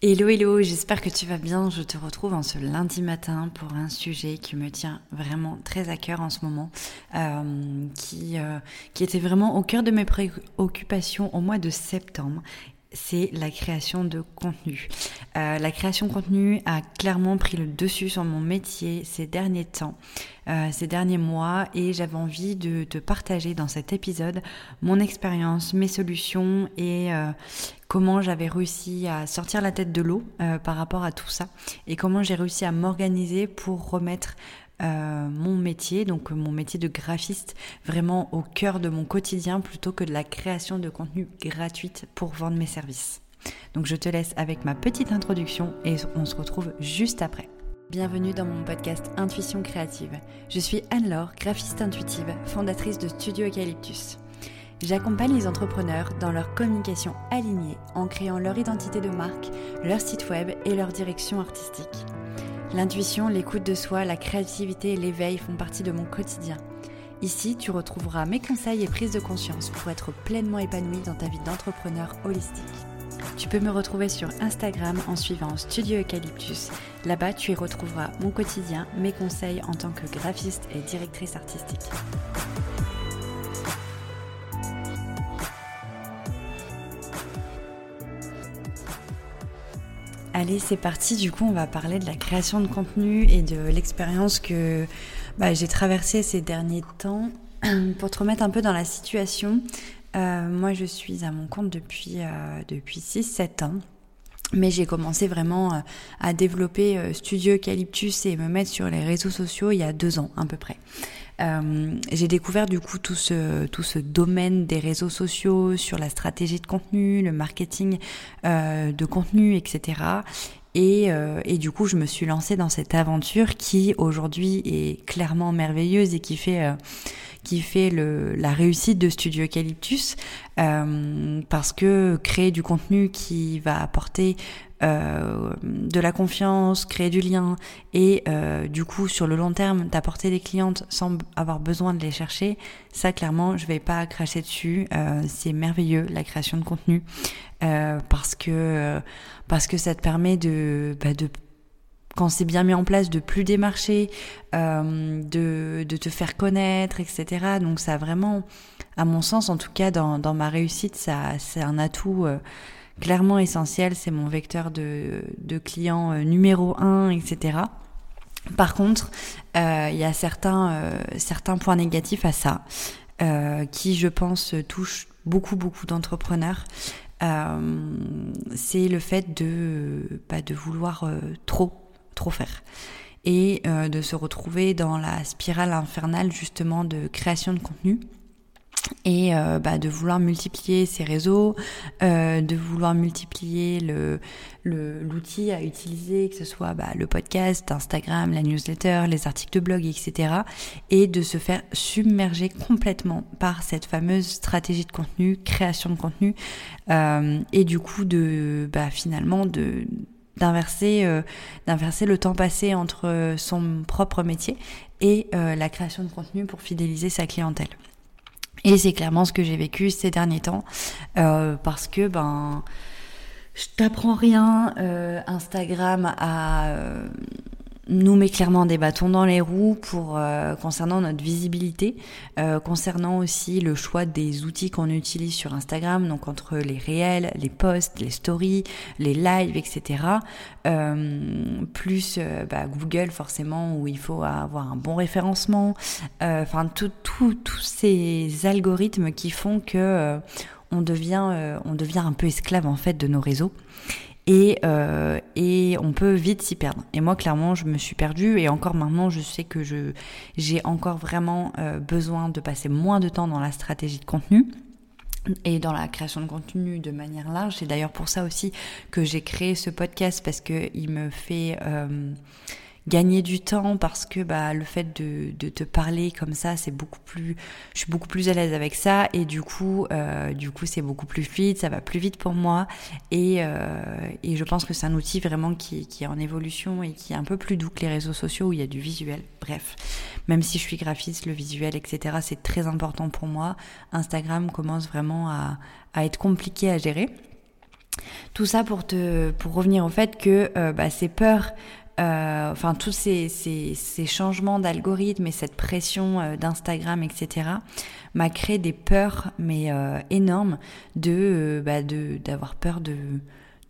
Hello hello, j'espère que tu vas bien. Je te retrouve en ce lundi matin pour un sujet qui me tient vraiment très à cœur en ce moment, euh, qui, euh, qui était vraiment au cœur de mes préoccupations au mois de septembre c'est la création de contenu. Euh, la création de contenu a clairement pris le dessus sur mon métier ces derniers temps, ces derniers mois, et j'avais envie de te partager dans cet épisode mon expérience, mes solutions et comment j'avais réussi à sortir la tête de l'eau par rapport à tout ça, et comment j'ai réussi à m'organiser pour remettre euh, mon métier, donc mon métier de graphiste, vraiment au cœur de mon quotidien plutôt que de la création de contenu gratuite pour vendre mes services. Donc je te laisse avec ma petite introduction et on se retrouve juste après. Bienvenue dans mon podcast Intuition créative. Je suis Anne-Laure, graphiste intuitive, fondatrice de Studio Eucalyptus. J'accompagne les entrepreneurs dans leur communication alignée en créant leur identité de marque, leur site web et leur direction artistique. L'intuition, l'écoute de soi, la créativité et l'éveil font partie de mon quotidien. Ici, tu retrouveras mes conseils et prises de conscience pour être pleinement épanoui dans ta vie d'entrepreneur holistique. Tu peux me retrouver sur Instagram en suivant Studio Eucalyptus. Là-bas, tu y retrouveras mon quotidien, mes conseils en tant que graphiste et directrice artistique. Allez, c'est parti. Du coup, on va parler de la création de contenu et de l'expérience que bah, j'ai traversée ces derniers temps. Pour te remettre un peu dans la situation, euh, moi, je suis à mon compte depuis, euh, depuis 6-7 ans. Mais j'ai commencé vraiment euh, à développer Studio Eucalyptus et me mettre sur les réseaux sociaux il y a deux ans à peu près. Euh, j'ai découvert du coup tout ce, tout ce domaine des réseaux sociaux sur la stratégie de contenu, le marketing euh, de contenu, etc. Et, euh, et, du coup, je me suis lancée dans cette aventure qui aujourd'hui est clairement merveilleuse et qui fait, euh, qui fait le, la réussite de Studio Eucalyptus euh, parce que créer du contenu qui va apporter euh, de la confiance, créer du lien et euh, du coup sur le long terme d'apporter des clientes sans avoir besoin de les chercher, ça clairement je vais pas cracher dessus. Euh, c'est merveilleux la création de contenu parce que parce que ça te permet de bah, de quand c'est bien mis en place, de plus démarcher, de, de te faire connaître, etc. Donc ça vraiment, à mon sens, en tout cas dans, dans ma réussite, ça c'est un atout clairement essentiel, c'est mon vecteur de, de client euh, numéro un, etc. Par contre, euh, il y a certains, euh, certains points négatifs à ça, qui je pense touchent beaucoup beaucoup d'entrepreneurs. c'est le fait de, bah, de vouloir trop, trop faire et de se retrouver dans la spirale infernale justement de création de contenu et euh, bah, de vouloir multiplier ses réseaux, euh, de vouloir multiplier l'outil à utiliser, que ce soit bah, le podcast, Instagram, la newsletter, les articles de blog, etc. Et de se faire submerger complètement par cette fameuse stratégie de contenu, création de contenu, euh, et du coup de bah, finalement d'inverser euh, d'inverser le temps passé entre son propre métier et euh, la création de contenu pour fidéliser sa clientèle. Et c'est clairement ce que j'ai vécu ces derniers temps, euh, parce que ben, je t'apprends rien. Euh, Instagram a euh, nous met clairement des bâtons dans les roues pour euh, concernant notre visibilité, euh, concernant aussi le choix des outils qu'on utilise sur Instagram, donc entre les réels, les posts, les stories, les lives, etc. Euh, plus bah, Google forcément où il faut avoir un bon référencement, enfin tous ces algorithmes qui font que on devient on devient un peu esclave en fait de nos réseaux et, euh, et on peut vite s'y perdre. Et moi, clairement, je me suis perdue et encore maintenant, je sais que je j'ai encore vraiment euh, besoin de passer moins de temps dans la stratégie de contenu et dans la création de contenu de manière large. C'est d'ailleurs pour ça aussi que j'ai créé ce podcast parce que il me fait euh, gagner du temps parce que bah le fait de, de te parler comme ça c'est beaucoup plus je suis beaucoup plus à l'aise avec ça et du coup euh, du coup c'est beaucoup plus vite ça va plus vite pour moi et, euh, et je pense que c'est un outil vraiment qui, qui est en évolution et qui est un peu plus doux que les réseaux sociaux où il y a du visuel. Bref même si je suis graphiste le visuel etc c'est très important pour moi. Instagram commence vraiment à, à être compliqué à gérer. Tout ça pour te, pour revenir au fait que euh, bah, ces peurs, euh, enfin tous ces, ces, ces changements d'algorithme et cette pression euh, d'Instagram, etc., m'a créé des peurs, mais énormes, de, bah, de d'avoir peur de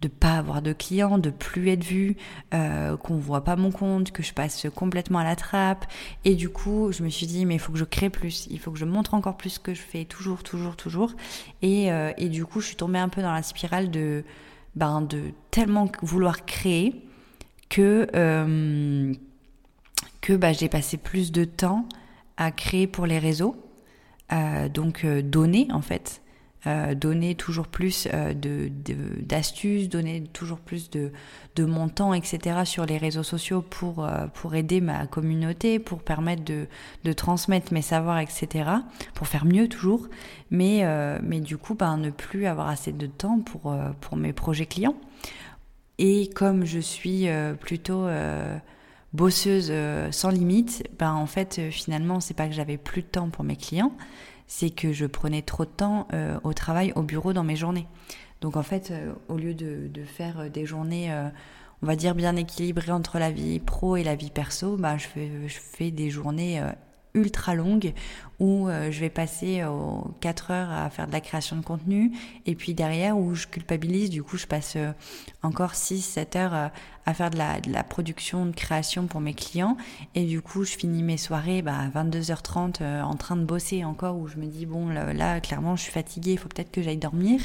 de pas avoir de clients, de plus être vu, euh, qu'on voit pas mon compte, que je passe complètement à la trappe. Et du coup, je me suis dit, mais il faut que je crée plus, il faut que je montre encore plus ce que je fais, toujours, toujours, toujours. Et, euh, et du coup, je suis tombée un peu dans la spirale de, ben, de tellement vouloir créer que, euh, que bah, j'ai passé plus de temps à créer pour les réseaux, euh, donc euh, donner en fait. Donner toujours plus euh, de, d'astuces, donner toujours plus de, de montants, etc. sur les réseaux sociaux pour, pour aider ma communauté, pour permettre de, de transmettre mes savoirs, etc. Pour faire mieux toujours. Mais, mais du coup, ben, ne plus avoir assez de temps pour, pour mes projets clients. Et comme je suis plutôt bosseuse sans limite, ben en fait finalement c'est pas que j'avais plus de temps pour mes clients, c'est que je prenais trop de temps euh, au travail, au bureau, dans mes journées. Donc en fait, euh, au lieu de, faire euh, des journées, on va dire, bien équilibrées entre la vie pro et la vie perso, bah, je, fais, je fais des journées ultra longue où euh, je vais passer 4 heures à faire de la création de contenu et puis derrière où je culpabilise, du coup je passe euh, encore 6-7 heures euh, à faire de la, de la, production, de création pour mes clients et du coup je finis mes soirées bah, à 22h30 en train de bosser encore où je me dis bon là, clairement je suis fatiguée, il faut peut-être que j'aille dormir.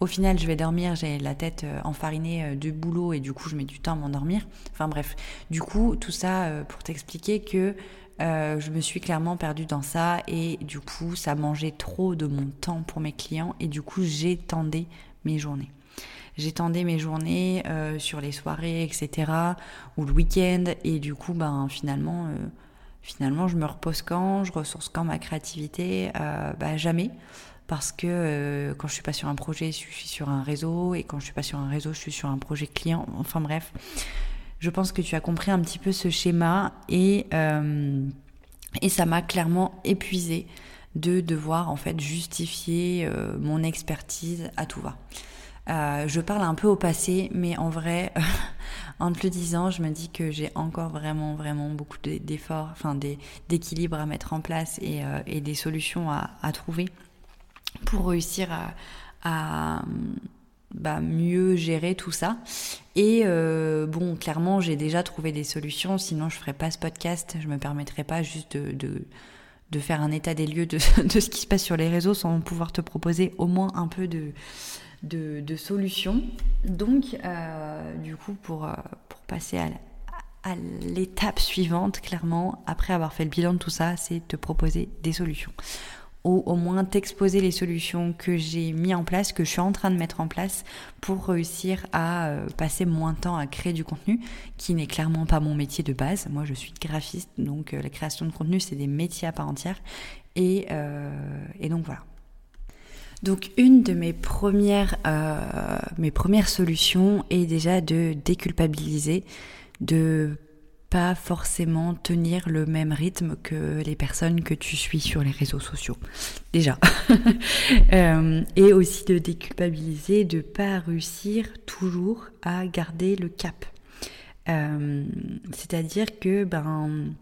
Au final je vais dormir, j'ai la tête enfarinée du boulot et du coup je mets du temps à m'endormir. Enfin bref, du coup tout ça pour t'expliquer que euh, je me suis clairement perdue dans ça et du coup ça mangeait trop de mon temps pour mes clients et du coup j'étendais mes journées. J'étendais mes journées euh, sur les soirées, etc. ou le week-end et du coup ben finalement euh, finalement je me repose quand, je ressource quand ma créativité, bah, jamais parce que quand je suis pas sur un projet, je suis sur un réseau et quand je suis pas sur un réseau, je suis sur un projet client. Enfin bref, je pense que tu as compris un petit peu ce schéma et, euh, et ça m'a clairement épuisé de devoir en fait justifier euh, mon expertise à tout va. Euh, je parle un peu au passé, mais en vrai, en te le disant, je me dis que j'ai encore vraiment, vraiment beaucoup d'efforts, enfin d'équilibre à mettre en place et, et des solutions à, à, trouver pour réussir à, à bah, mieux gérer tout ça. Et euh, bon, clairement, j'ai déjà trouvé des solutions, sinon je ferais pas ce podcast, je me permettrais pas juste de, de, faire un état des lieux de, de, ce qui se passe sur les réseaux sans pouvoir te proposer au moins un peu de, de, de solutions. Donc, euh, du coup, pour, euh, pour passer à, à l'étape suivante, clairement, après avoir fait le bilan de tout ça, c'est te proposer des solutions ou au moins t'exposer les solutions que j'ai mis en place, que je suis en train de mettre en place pour réussir à euh, passer moins de temps à créer du contenu, qui n'est clairement pas mon métier de base. Moi, je suis graphiste, donc euh, la création de contenu, c'est des métiers à part entière. Et, euh, et donc voilà. Donc une de mes premières, mes premières solutions est déjà de déculpabiliser, de pas forcément tenir le même rythme que les personnes que tu suis sur les réseaux sociaux. Déjà. euh, et aussi de déculpabiliser, de pas réussir toujours à garder le cap. Euh, C'est-à-dire que ben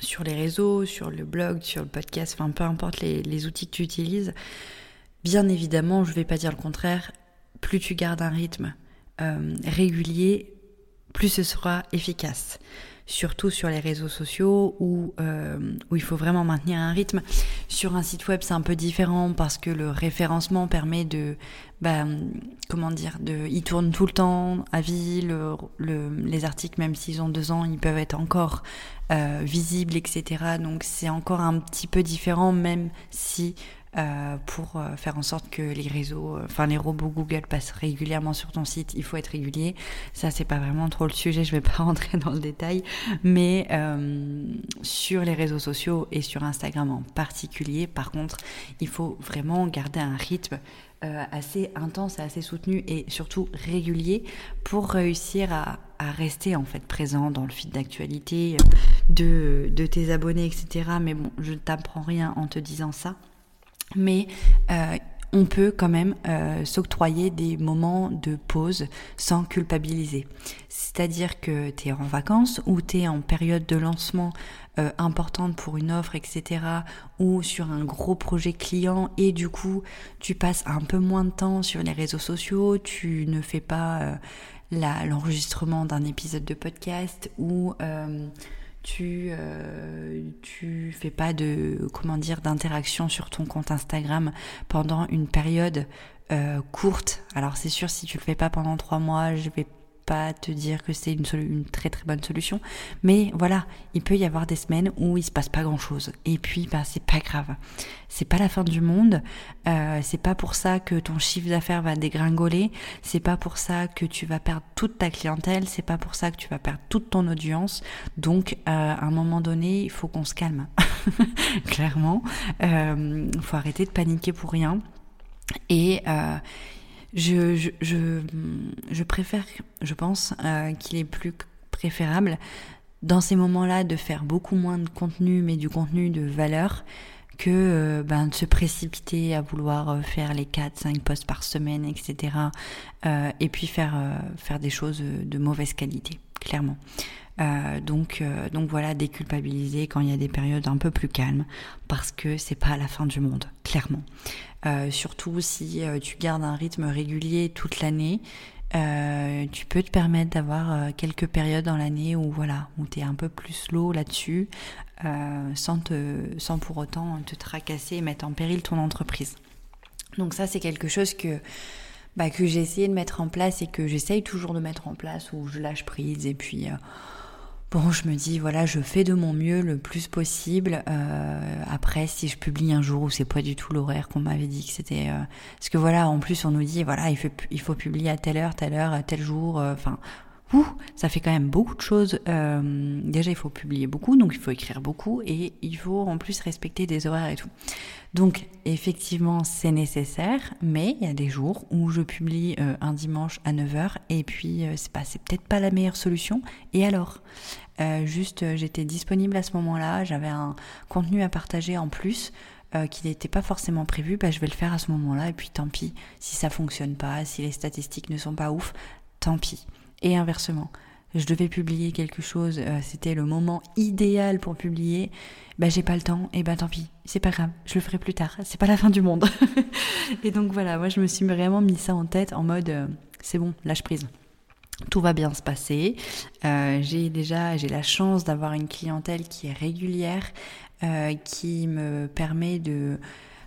sur les réseaux, sur le blog, sur le podcast, enfin peu importe les, outils que tu utilises, bien évidemment, je vais pas dire le contraire, plus tu gardes un rythme euh, régulier, plus ce sera efficace. Surtout sur les réseaux sociaux où, euh, où il faut vraiment maintenir un rythme. Sur un site web, c'est un peu différent parce que le référencement permet de, bah, comment dire, de, il tourne tout le temps à vie. Le, les articles, même s'ils ont deux ans, ils peuvent être encore euh, visibles, etc. Donc c'est encore un petit peu différent, même si euh, pour euh, faire en sorte que les réseaux, euh, enfin les robots Google passent régulièrement sur ton site, il faut être régulier. Ça, c'est pas vraiment trop le sujet, je vais pas rentrer dans le détail, mais sur les réseaux sociaux et sur Instagram en particulier, par contre, il faut vraiment garder un rythme assez intense et assez soutenu et surtout régulier pour réussir à, rester en fait présent dans le feed d'actualité de tes abonnés, etc. Mais bon, je ne t'apprends rien en te disant ça. Mais euh, on peut quand même euh, s'octroyer des moments de pause sans culpabiliser. C'est-à-dire que tu es en vacances ou tu es en période de lancement euh, importante pour une offre, etc. ou sur un gros projet client et du coup tu passes un peu moins de temps sur les réseaux sociaux, tu ne fais pas l'enregistrement d'un épisode de podcast ou tu euh, tu fais pas de comment dire d'interaction sur ton compte Instagram pendant une période euh, courte. Alors c'est sûr si tu le fais pas pendant trois mois, je vais pas te dire que c'est une, très très bonne solution, mais voilà, il peut y avoir des semaines où il se passe pas grand chose. Et puis, bah, c'est pas grave. C'est pas la fin du monde. Euh, c'est pas pour ça que ton chiffre d'affaires va dégringoler. C'est pas pour ça que tu vas perdre toute ta clientèle. C'est pas pour ça que tu vas perdre toute ton audience. Donc, euh, à un moment donné, il faut qu'on se calme. Clairement, euh, faut arrêter de paniquer pour rien. Et euh, je, je, je, je préfère, je pense, euh, qu'il est plus préférable dans ces moments-là de faire beaucoup moins de contenu, mais du contenu de valeur, que euh, ben, de se précipiter à vouloir euh, faire les 4-5 posts par semaine, etc. Euh, et puis faire, faire des choses de mauvaise qualité, clairement. donc, donc voilà, déculpabiliser quand il y a des périodes un peu plus calmes, parce que c'est pas la fin du monde, clairement. Euh, surtout si euh, tu gardes un rythme régulier toute l'année, euh, tu peux te permettre d'avoir quelques périodes dans l'année où voilà, où tu es un peu plus slow là-dessus, sans, te, sans pour autant te tracasser et mettre en péril ton entreprise. Donc ça, c'est quelque chose que, bah, que j'ai essayé de mettre en place et que j'essaye toujours de mettre en place, où je lâche prise et puis Bon, je me dis, voilà, je fais de mon mieux le plus possible. Euh, après, si je publie un jour où c'est pas du tout l'horaire qu'on m'avait dit que c'était... Euh, parce que voilà, en plus, on nous dit, voilà, il faut, publier à telle heure, telle heure, à tel jour. Euh, enfin, ça fait quand même beaucoup de choses. déjà, il faut publier beaucoup, donc il faut écrire beaucoup. Et il faut en plus respecter des horaires et tout. Donc, effectivement, c'est nécessaire. Mais il y a des jours où je publie un dimanche à 9h. Et puis, c'est pas, c'est peut-être pas la meilleure solution. Et alors? Euh, juste, euh, j'étais disponible à ce moment-là, j'avais un contenu à partager en plus euh, qui n'était pas forcément prévu, bah, je vais le faire à ce moment-là et puis tant pis. Si ça fonctionne pas, si les statistiques ne sont pas ouf, tant pis. Et inversement, je devais publier quelque chose, c'était le moment idéal pour publier, bah j'ai pas le temps, et bah tant pis, c'est pas grave, je le ferai plus tard, c'est pas la fin du monde. et donc voilà, moi je me suis vraiment mis ça en tête en mode c'est bon, lâche prise. Tout va bien se passer. Euh, j'ai déjà j'ai la chance d'avoir une clientèle qui est régulière, euh, qui me permet de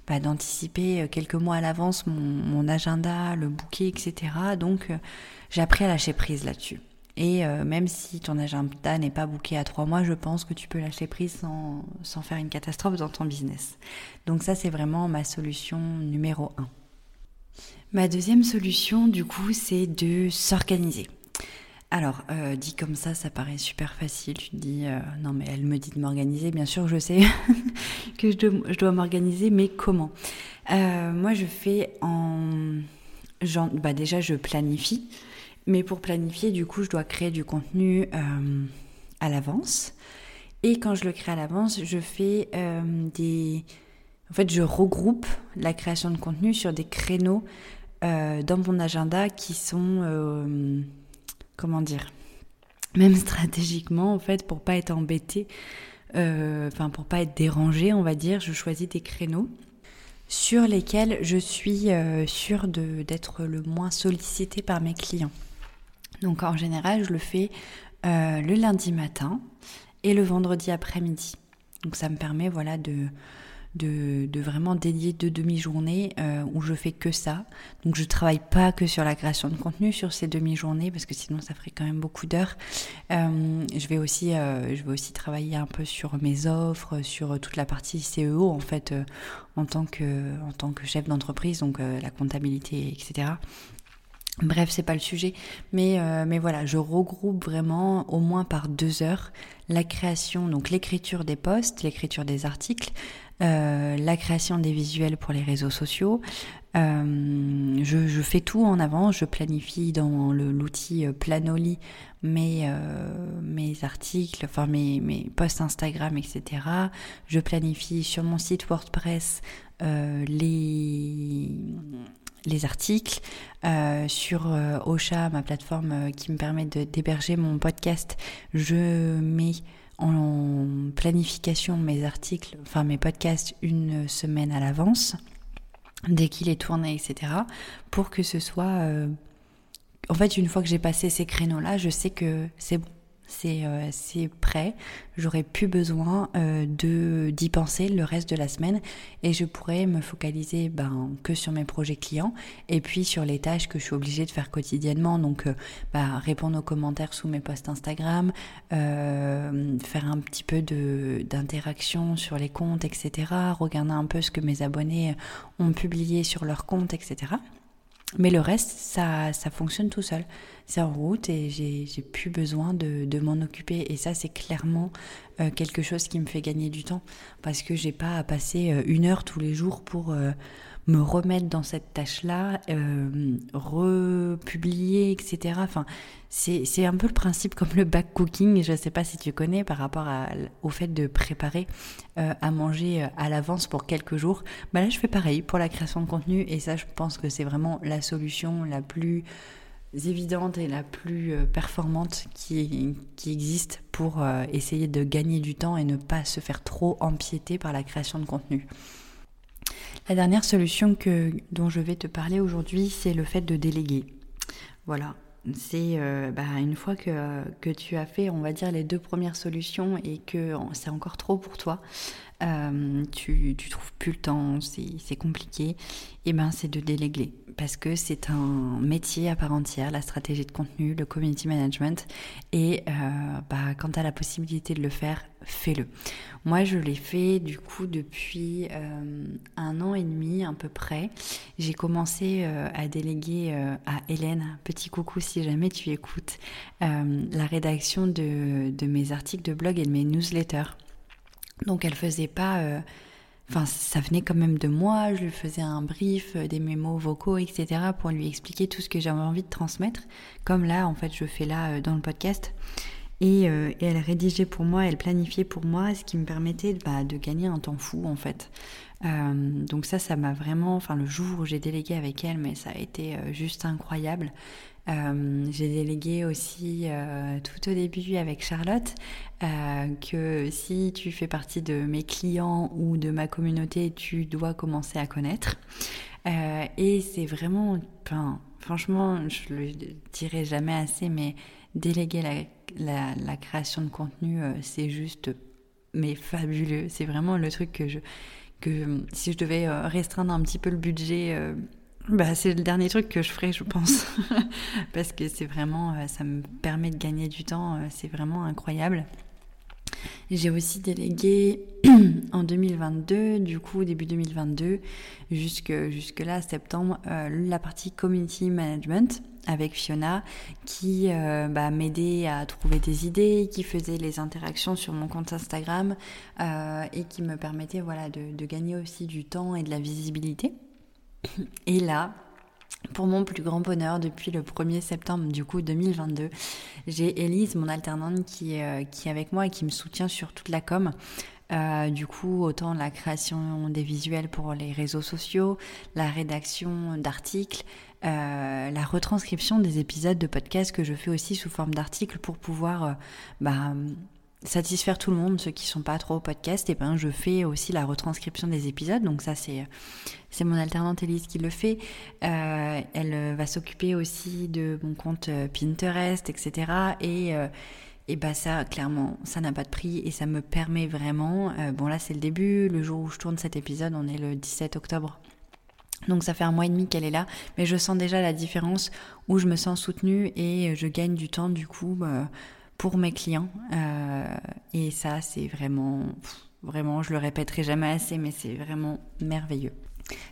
d'anticiper quelques mois à l'avance mon, mon, agenda, le bouquet, etc. Donc euh, j'ai appris à lâcher prise là-dessus. Et euh, même si ton agenda n'est pas bouqué à trois mois, je pense que tu peux lâcher prise sans, sans faire une catastrophe dans ton business. Donc ça c'est vraiment ma solution numéro un. Ma deuxième solution, du coup, c'est de s'organiser. Alors, euh, dit comme ça, ça paraît super facile. Tu te dis, euh, non, mais elle me dit de m'organiser. Bien sûr, je sais que je dois, m'organiser, mais comment? Euh, Moi, je fais en. Bah déjà, je planifie. Mais pour planifier, du coup, je dois créer du contenu à l'avance. Et quand je le crée à l'avance, je fais des. En fait, je regroupe la création de contenu sur des créneaux dans mon agenda qui sont comment dire, même stratégiquement, en fait, pour pas être embêté, euh, enfin, pour pas être dérangé, on va dire, je choisis des créneaux sur lesquels je suis euh, sûre d'être le moins sollicité par mes clients. Donc en général, je le fais euh, le lundi matin et le vendredi après-midi. Donc ça me permet voilà de de, vraiment dédier deux demi-journées euh, où je fais que ça. Donc je travaille pas que sur la création de contenu sur ces demi-journées parce que sinon ça ferait quand même beaucoup d'heures. Euh, je vais aussi euh, je vais aussi travailler un peu sur mes offres, sur toute la partie CEO en fait en tant que en tant que chef d'entreprise donc la comptabilité etc. Bref, c'est pas le sujet, mais mais voilà, je regroupe vraiment au moins par deux heures la création, donc l'écriture des posts, l'écriture des articles, la création des visuels pour les réseaux sociaux. Je, je, fais tout en avance, je planifie dans l'outil Planoli mes, mes articles, enfin mes, mes posts Instagram, etc. Je planifie sur mon site WordPress les les articles euh, sur euh, Ocha, ma plateforme euh, qui me permet d'héberger mon podcast. Je mets en planification mes articles, enfin mes podcasts une semaine à l'avance, dès qu'il est tourné, etc. Pour que ce soit... en fait, une fois que j'ai passé ces créneaux-là, je sais que c'est bon euh, c'est prêt. J'aurais plus besoin euh, de d'y penser le reste de la semaine et je pourrais me focaliser ben, que sur mes projets clients et puis sur les tâches que je suis obligée de faire quotidiennement. Donc, euh, bah, répondre aux commentaires sous mes posts Instagram, faire un petit peu d'interaction sur les comptes, etc. Regarder un peu ce que mes abonnés ont publié sur leurs comptes, etc. Mais le reste, ça, ça fonctionne tout seul. C'est en route et j'ai plus besoin de, de m'en occuper. Et ça, c'est clairement euh, quelque chose qui me fait gagner du temps parce que j'ai pas à passer euh, une heure tous les jours pour euh, me remettre dans cette tâche-là, euh, republier, etc. Enfin, c'est un peu le principe comme le back cooking, je ne sais pas si tu connais par rapport au fait de préparer euh, à manger euh, à l'avance pour quelques jours. Bah là, je fais pareil pour la création de contenu et ça, je pense que c'est vraiment la solution la plus évidente et la plus performante qui, qui existe pour essayer de gagner du temps et ne pas se faire trop empiéter par la création de contenu. La dernière solution que, dont je vais te parler aujourd'hui, c'est le fait de déléguer. Voilà, c'est euh, bah, une fois que, que, tu as fait, on va dire, les deux premières solutions et que c'est encore trop pour toi, euh, tu, tu trouves plus le temps, c'est compliqué, et eh ben c'est de déléguer parce que c'est un métier à part entière, la stratégie de contenu, le community management, et euh, bah, quand tu as la possibilité de le faire, fais-le. Moi, je l'ai fait du coup depuis euh, un an et demi à peu près. J'ai commencé euh, à déléguer à Hélène, petit coucou si jamais tu écoutes, la rédaction de, de mes articles de blog et de mes newsletters. Donc elle faisait pas Enfin, ça venait quand même de moi, je lui faisais un brief, euh, des mémos vocaux, etc. pour lui expliquer tout ce que j'avais envie de transmettre, comme là, en fait, je fais là euh, dans le podcast. Euh, et, elle rédigeait pour moi, elle planifiait pour moi, ce qui me permettait bah, de gagner un temps fou, en fait. donc ça, ça m'a vraiment, enfin le jour où j'ai délégué avec elle, mais ça a été juste incroyable. Euh, j'ai délégué aussi euh, tout au début avec Charlotte euh, que si tu fais partie de mes clients ou de ma communauté, tu dois commencer à connaître. et c'est vraiment, enfin, franchement, je le dirai jamais assez, mais déléguer la, la création de contenu, c'est juste, mais fabuleux. C'est vraiment le truc que je, que si je devais restreindre un petit peu le budget bah, c'est le dernier truc que je ferai, je pense. Parce que c'est vraiment, euh, ça me permet de gagner du temps, euh, c'est vraiment incroyable. J'ai aussi délégué en 2022, du coup début 2022, jusque, jusque là, septembre, euh, la partie community management avec Fiona qui bah, m'aidait à trouver des idées, qui faisait les interactions sur mon compte Instagram et qui me permettait voilà, de, gagner aussi du temps et de la visibilité. Et là, pour mon plus grand bonheur, depuis le 1er septembre du coup 2022, j'ai Elise, mon alternante, qui, euh, qui est avec moi et qui me soutient sur toute la com. Euh, du coup, autant la création des visuels pour les réseaux sociaux, la rédaction d'articles, euh, la retranscription des épisodes de podcast que je fais aussi sous forme d'articles pour pouvoir bah, satisfaire tout le monde, ceux qui sont pas trop au podcast, et ben je fais aussi la retranscription des épisodes. Donc ça c'est c'est mon alternante Elise qui le fait. Euh, elle va s'occuper aussi de mon compte euh, Pinterest, etc. Et euh, et bah ça clairement ça n'a pas de prix et ça me permet vraiment. bon là c'est le début, le jour où je tourne cet épisode, on est le 17 octobre. Donc ça fait un mois et demi qu'elle est là, mais je sens déjà la différence où je me sens soutenue et je gagne du temps du coup. Bah, pour mes clients. Euh, et ça, c'est vraiment, vraiment, je le répéterai jamais assez, mais c'est vraiment merveilleux.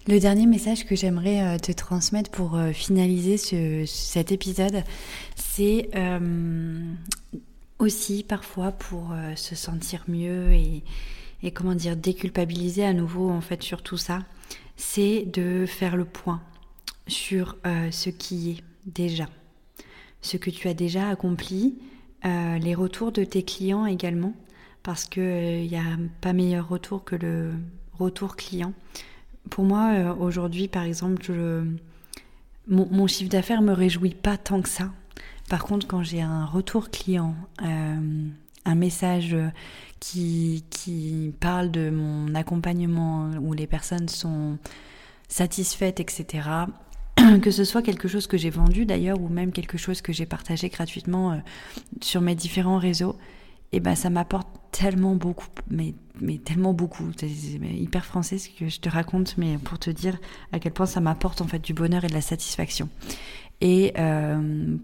Le dernier message que j'aimerais euh, te transmettre pour euh, finaliser ce, cet épisode, c'est aussi parfois pour se sentir mieux et, et comment dire déculpabiliser à nouveau en fait sur tout ça, c'est de faire le point sur ce qui est déjà, ce que tu as déjà accompli, euh, les retours de tes clients également, parce qu'il n'y a pas meilleur retour que le retour client. Pour moi, aujourd'hui, par exemple, mon, mon, chiffre d'affaires me réjouit pas tant que ça. Par contre, quand j'ai un retour client, un message qui, qui parle de mon accompagnement où les personnes sont satisfaites, etc. que ce soit quelque chose que j'ai vendu d'ailleurs ou même quelque chose que j'ai partagé gratuitement euh, sur mes différents réseaux, et eh ben ça m'apporte tellement beaucoup, mais, mais tellement beaucoup. C'est hyper français ce que je te raconte, mais pour te dire à quel point ça m'apporte en fait du bonheur et de la satisfaction. Et euh,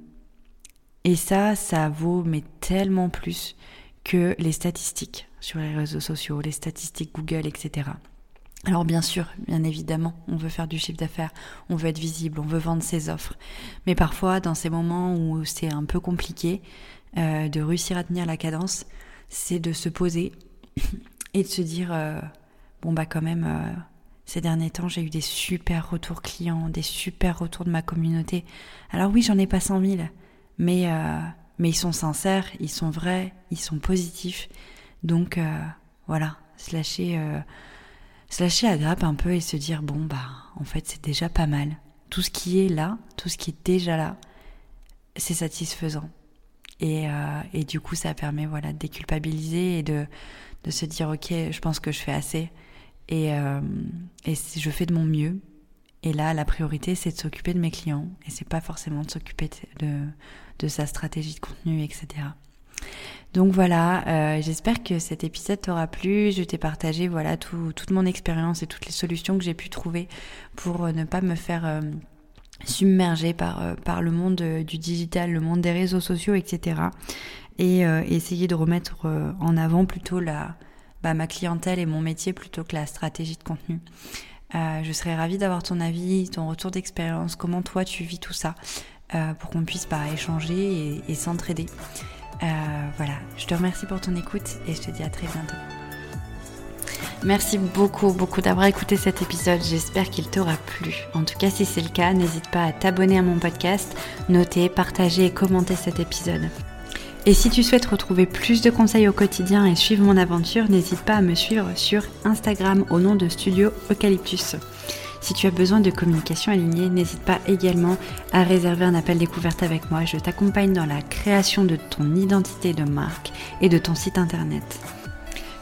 et ça, ça vaut mais tellement plus que les statistiques sur les réseaux sociaux, les statistiques Google, etc. Alors bien sûr, bien évidemment, on veut faire du chiffre d'affaires, on veut être visible, on veut vendre ses offres. Mais parfois, dans ces moments où c'est un peu compliqué euh, de réussir à tenir la cadence, c'est de se poser et de se dire, euh, bon bah quand même, euh, ces derniers temps, j'ai eu des super retours clients, des super retours de ma communauté. Alors oui, j'en ai pas 100 000, mais mais ils sont sincères, ils sont vrais, ils sont positifs. Donc voilà, se lâcher, se lâcher à grappe un peu et se dire bon bah en fait c'est déjà pas mal. Tout ce qui est là, tout ce qui est déjà là, c'est satisfaisant. Et, euh, et, du coup ça permet voilà de déculpabiliser et de, de se dire ok je pense que je fais assez et, euh, et je fais de mon mieux et là, la priorité, c'est de s'occuper de mes clients et c'est pas forcément de s'occuper de, de, sa stratégie de contenu, etc. Donc voilà, euh, j'espère que cet épisode t'aura plu. Je t'ai partagé voilà tout, toute mon expérience et toutes les solutions que j'ai pu trouver pour euh, ne pas me faire euh, submerger par, le monde du digital, le monde des réseaux sociaux, etc. Et essayer de remettre en avant plutôt la, bah, ma clientèle et mon métier plutôt que la stratégie de contenu. Je serais ravie d'avoir ton avis, ton retour d'expérience, comment toi tu vis tout ça, pour qu'on puisse bah, échanger et, s'entraider. Euh, voilà, je te remercie pour ton écoute et je te dis à très bientôt. Merci beaucoup, beaucoup d'avoir écouté cet épisode. J'espère qu'il t'aura plu. En tout cas, si c'est le cas, n'hésite pas à t'abonner à mon podcast, noter, partager et commenter cet épisode. Et si tu souhaites retrouver plus de conseils au quotidien et suivre mon aventure, n'hésite pas à me suivre sur Instagram au nom de Studio Eucalyptus. Si tu as besoin de communication alignée, n'hésite pas également à réserver un appel découverte avec moi. Je t'accompagne dans la création de ton identité de marque et de ton site internet.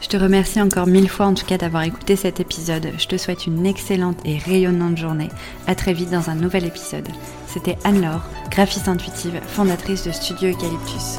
Je te remercie encore mille fois en tout cas d'avoir écouté cet épisode. Je te souhaite une excellente et rayonnante journée. À très vite dans un nouvel épisode. C'était Anne-Laure, graphiste intuitive, fondatrice de Studio Eucalyptus.